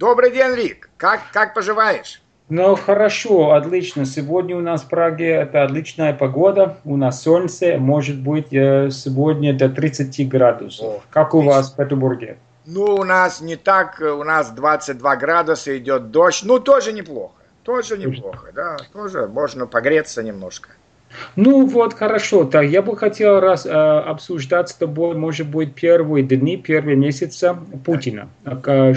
Добрый день, Рик. Как, как поживаешь? Ну, хорошо, отлично. Сегодня у нас в Праге это отличная погода. У нас солнце, может быть, э, сегодня до 30 градусов. О, как у вас в Петербурге? Ну, у нас не так, у нас 22 градуса, идет дождь. Ну, тоже неплохо. Тоже неплохо, да. Тоже можно погреться немножко. Ну вот, хорошо. Так, я бы хотел раз э, обсуждать с тобой, может быть, первые дни, первые месяцы Путина. А,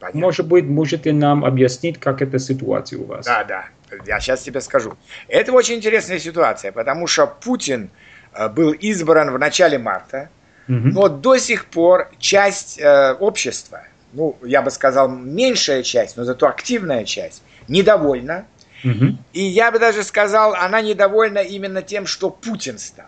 Понятно. Может быть, можете нам объяснить, как эта ситуация у вас? Да, да. Я сейчас тебе скажу. Это очень интересная ситуация, потому что Путин э, был избран в начале марта, угу. но до сих пор часть э, общества, ну, я бы сказал, меньшая часть, но зато активная часть, недовольна. Угу. И я бы даже сказал, она недовольна именно тем, что Путин стал.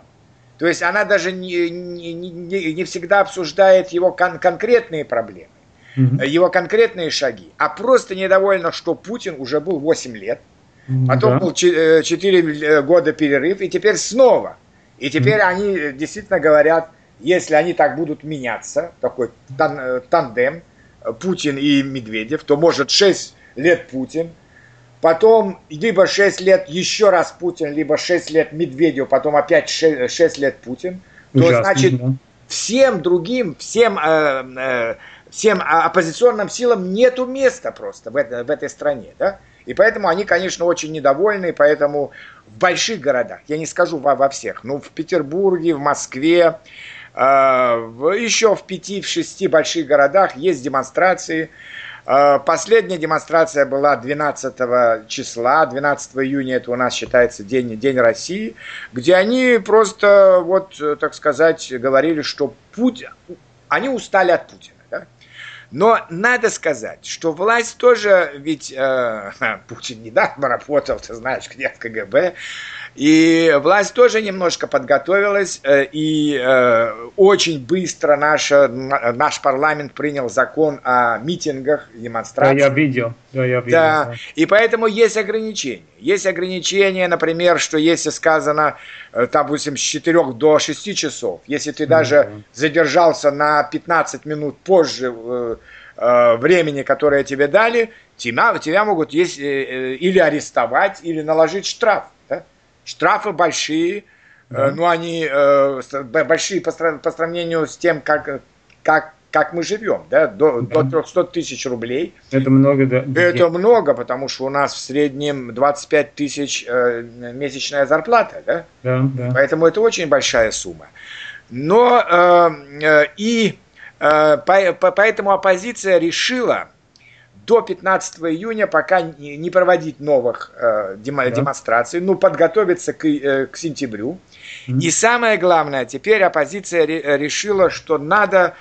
То есть она даже не, не, не, не всегда обсуждает его кон- конкретные проблемы угу. его конкретные шаги, а просто недовольна, что Путин уже был 8 лет, потом да. был 4 э, э, года перерыв, и теперь снова. И теперь угу. они действительно говорят, если они так будут меняться, такой тан тандем, Путин и Медведев, то может 6 лет Путин, потом либо 6 лет еще раз Путин, либо 6 лет Медведев, потом опять 6, 6 лет Путин, то Ужасно, значит да. всем другим, всем э, э, всем оппозиционным силам нету места просто в, это, в этой стране, да? И поэтому они, конечно, очень недовольны, поэтому в больших городах, я не скажу во, во всех, но в Петербурге, в Москве, э, еще в пяти, в шести больших городах есть демонстрации. Э, последняя демонстрация была 12 числа, 12 июня, это у нас считается День, День России, где они просто, вот, так сказать, говорили, что Путин, они устали от Путина. Но надо сказать, что власть тоже, ведь э, Путин недавно работал, ты знаешь, где в КГБ, и власть тоже немножко подготовилась, э, и э, очень быстро наша, наш парламент принял закон о митингах, демонстрациях. Да, я видел. Да, я видел. Да. да. И поэтому есть ограничения. Есть ограничения, например, что если сказано, э, допустим, с 4 до 6 часов, если ты даже mm-hmm. задержался на 15 минут позже времени, которое тебе дали, тебя, тебя могут есть, или арестовать, или наложить штраф. Штрафы большие, да. э, ну они э, большие по, по сравнению с тем, как, как, как мы живем, да, до, да. до 300 тысяч рублей. Это много, да. Это много, потому что у нас в среднем 25 тысяч э, месячная зарплата, да? Да, да. Поэтому это очень большая сумма. Но э, э, и э, по, по, поэтому оппозиция решила до 15 июня пока не проводить новых э, демо, да. демонстраций, ну, подготовиться к, э, к сентябрю. Mm-hmm. И самое главное, теперь оппозиция ре, решила, что надо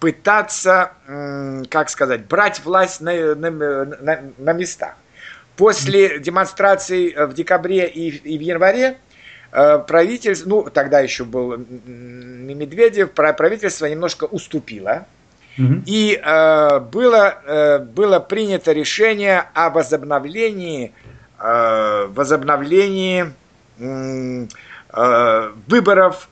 пытаться, э, как сказать, брать власть на, на, на, на местах. После mm-hmm. демонстраций в декабре и, и в январе э, правительство, ну, тогда еще был Медведев, правительство немножко уступило и э, было, э, было принято решение о возобновлении, э, возобновлении э, выборов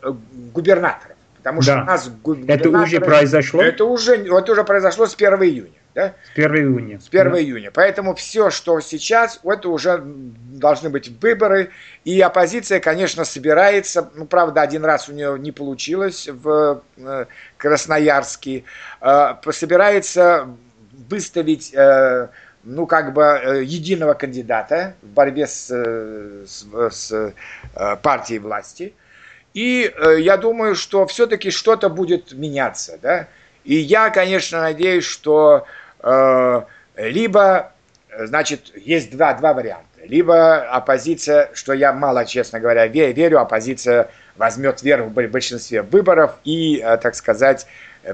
губернаторов. Потому что да. у нас Это уже произошло? Это уже, это уже произошло с 1 июня. Да? С 1 июня. С 1 да. июня. Поэтому все, что сейчас, это уже должны быть выборы. И оппозиция, конечно, собирается. Ну, правда, один раз у нее не получилось в э, Красноярске. Э, собирается выставить э, ну, как бы единого кандидата в борьбе с, с, с партией власти. И я думаю, что все-таки что-то будет меняться, да. И я, конечно, надеюсь, что Э, либо, значит, есть два, два варианта. Либо оппозиция, что я мало, честно говоря, верю, оппозиция возьмет верх в большинстве выборов и, э, так сказать,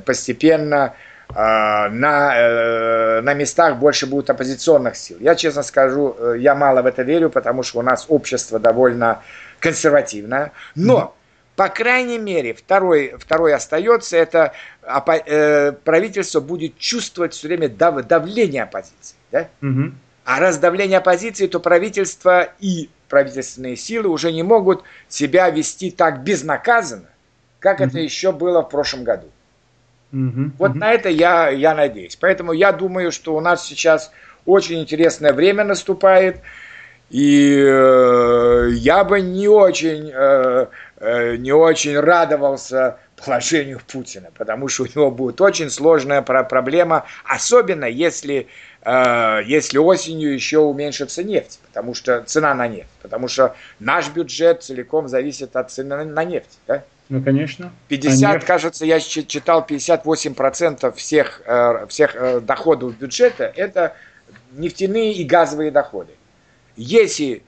постепенно э, на, на местах больше будет оппозиционных сил. Я, честно скажу, я мало в это верю, потому что у нас общество довольно консервативное. Но по крайней мере, второй, второй остается, это э, правительство будет чувствовать все время дав, давление оппозиции. Да? Угу. А раз давление оппозиции, то правительство и правительственные силы уже не могут себя вести так безнаказанно, как угу. это еще было в прошлом году. Угу, вот угу. на это я, я надеюсь. Поэтому я думаю, что у нас сейчас очень интересное время наступает. И э, я бы не очень, э, не очень радовался положению Путина, потому что у него будет очень сложная проблема, особенно если, э, если осенью еще уменьшится нефть, потому что цена на нефть, потому что наш бюджет целиком зависит от цены на нефть. Да? Ну, конечно. 50, а кажется, я читал, 58% всех, э, всех э, доходов бюджета – это нефтяные и газовые доходы. Если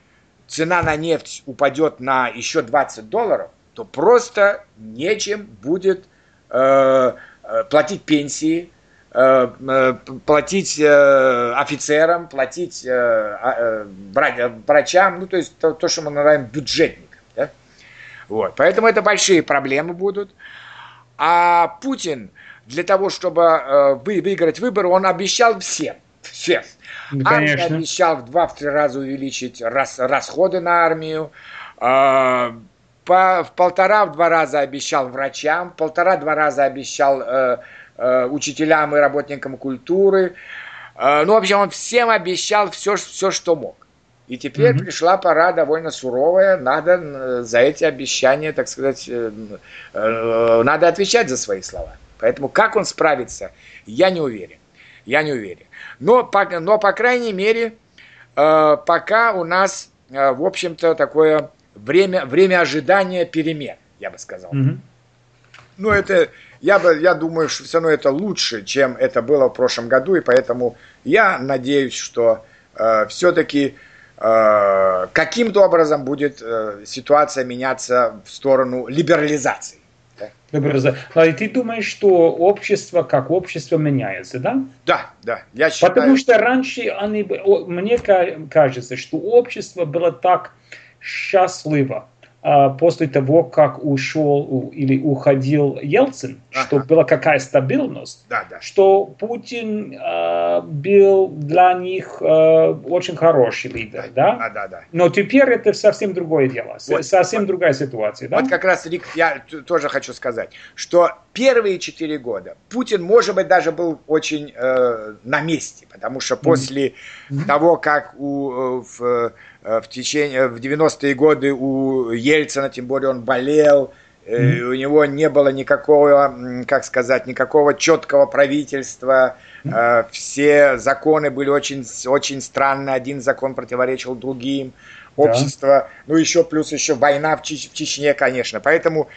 цена на нефть упадет на еще 20 долларов, то просто нечем будет э, э платить пенсии, э, э, платить э, офицерам, платить э, э, врачам, ну то есть то, то, что мы называем бюджетником. Да? Вот. Поэтому это большие проблемы будут. А Путин для того, чтобы выиграть выборы, он обещал всем, всем, ну, Армия обещал в два-три раза увеличить рас, расходы на армию. Э, по, в полтора-два раза обещал врачам, полтора-два раза обещал э, э, учителям и работникам культуры. Э, ну, в общем, он всем обещал все, все что мог. И теперь mm-hmm. пришла пора довольно суровая, надо за эти обещания, так сказать, э, э, надо отвечать за свои слова. Поэтому как он справится, я не уверен. Я не уверен. Но, по, но по крайней мере, э, пока у нас, э, в общем-то, такое время, время ожидания перемен, я бы сказал. Mm-hmm. Ну, это, я, бы, я думаю, что все равно это лучше, чем это было в прошлом году, и поэтому я надеюсь, что э, все-таки э, каким-то образом будет э, ситуация меняться в сторону либерализации. Добро. А и ты думаешь, что общество как общество меняется, да? Да, да. Я считаю... Потому что раньше они, мне кажется, что общество было так счастливо, а, после того, как ушел или уходил Ельцин, ага. что была какая стабильность, да, да. что Путин э, был для них э, очень хороший лидер, да? Да, да, да. Но теперь это совсем другое дело, вот, совсем вот, другая ситуация, да? Вот как раз, Рик, я тоже хочу сказать, что первые четыре года Путин, может быть, даже был очень э, на месте, потому что после mm-hmm. того, как у, э, в, в течение, в 90-е годы у Ельцина, тем более он болел, mm-hmm. у него не было никакого, как сказать, никакого четкого правительства, mm-hmm. все законы были очень, очень странные, один закон противоречил другим, общество, да. ну еще плюс еще война в, Чеч- в Чечне, конечно, поэтому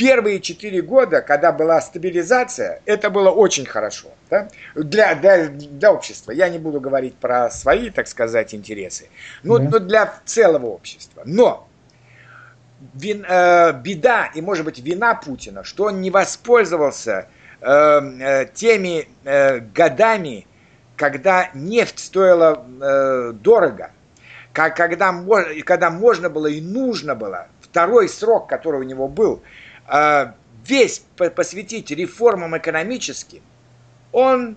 первые четыре года, когда была стабилизация, это было очень хорошо да? для, для, для общества. Я не буду говорить про свои, так сказать, интересы, но, да. но для целого общества. Но вин, э, беда и, может быть, вина Путина, что он не воспользовался э, э, теми э, годами, когда нефть стоила э, дорого, как, когда, когда можно было и нужно было, второй срок, который у него был – весь посвятить реформам экономическим, он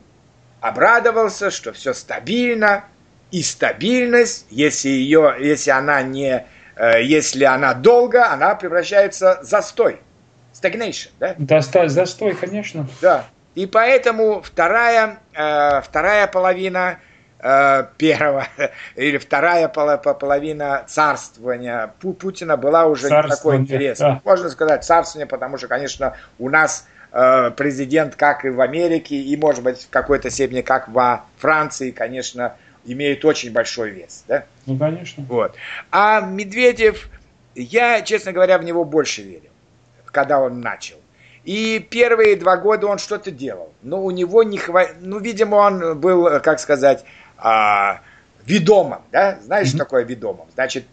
обрадовался, что все стабильно, и стабильность, если, ее, если, она не, э, если она долго, она превращается в застой. Stagnation, да? Достать застой, конечно. Да. И поэтому вторая, э, вторая половина первого или вторая половина царствования Путина была уже не такой интересной. Да. Можно сказать царствование, потому что, конечно, у нас э, президент, как и в Америке, и, может быть, в какой-то степени, как во Франции, конечно, имеет очень большой вес. Да? Ну, конечно. Вот. А Медведев, я, честно говоря, в него больше верил, когда он начал. И первые два года он что-то делал. Но у него не хватит... Ну, видимо, он был, как сказать, а, ведомым, да, знаешь, mm-hmm. что такое ведомым? Значит,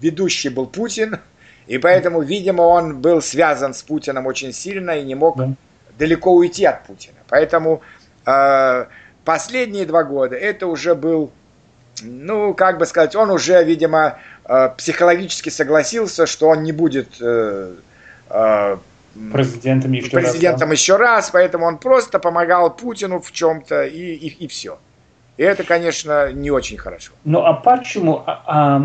ведущий был Путин, и поэтому, видимо, он был связан с Путиным очень сильно и не мог да. далеко уйти от Путина. Поэтому э, последние два года это уже был, ну, как бы сказать, он уже, видимо, э, психологически согласился, что он не будет э, э, президентом, еще, президентом раз, да? еще раз, поэтому он просто помогал Путину в чем-то и, и, и все. И это, конечно, не очень хорошо. Ну а почему? А, а,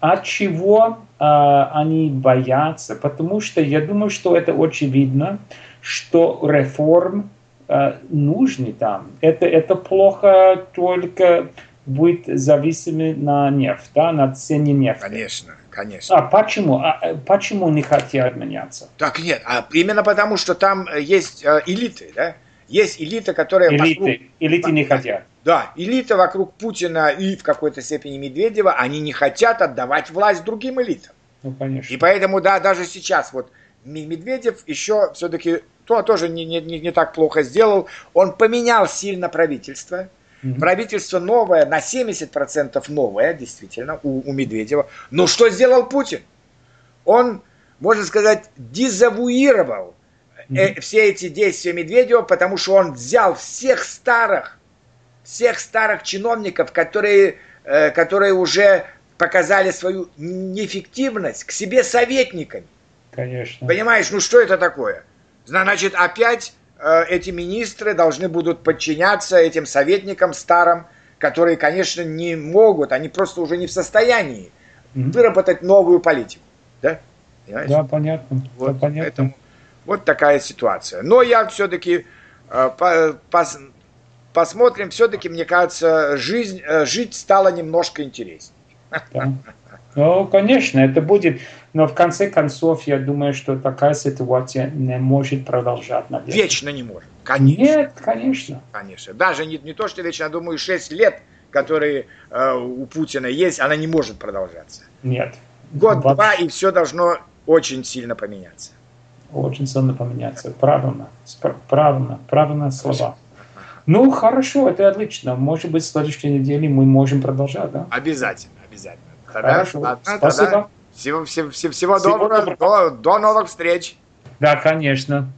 от чего а, они боятся? Потому что я думаю, что это очевидно, что реформ э, нужны там. Это, это плохо только будет зависимы на нефть, да, на цене нефти. Конечно, конечно. А почему? А, э, почему не хотят меняться? Так нет, а именно потому, что там э, есть элиты, да? Есть элита, которая... Элиты, вокруг... элиты не хотят. Да, элита вокруг Путина и в какой-то степени Медведева, они не хотят отдавать власть другим элитам. Ну, конечно. И поэтому, да, даже сейчас вот Медведев еще все-таки то тоже не, не, не так плохо сделал. Он поменял сильно правительство. Mm-hmm. Правительство новое, на 70% новое, действительно, у, у Медведева. Но что сделал Путин? Он, можно сказать, дезавуировал mm-hmm. все эти действия Медведева, потому что он взял всех старых, всех старых чиновников, которые, э, которые уже показали свою неэффективность, к себе советниками. Конечно. Понимаешь, ну что это такое? Значит, опять э, эти министры должны будут подчиняться этим советникам старым, которые, конечно, не могут, они просто уже не в состоянии mm-hmm. выработать новую политику. Да? Понимаешь? Да, понятно. Вот, да, понятно. Поэтому, вот такая ситуация. Но я все-таки э, по, пос, посмотрим, все-таки, мне кажется, жизнь, э, жить стало немножко интереснее. Да. Ну, конечно, это будет, но в конце концов, я думаю, что такая ситуация не может продолжать. Наверное. Вечно не может. Конечно. Нет, конечно. Конечно. Даже не, не то, что вечно, я думаю, 6 лет, которые э, у Путина есть, она не может продолжаться. Нет. Год-два, и все должно очень сильно поменяться. Очень сильно поменяться. Правильно. Правильно. Правильно слова. Ну, хорошо, это отлично. Может быть, в следующей неделе мы можем продолжать, да? Обязательно, обязательно. Хорошо, Ладно, спасибо. Тогда всего, всего, всего, всего доброго, доброго. До, до новых встреч. Да, конечно.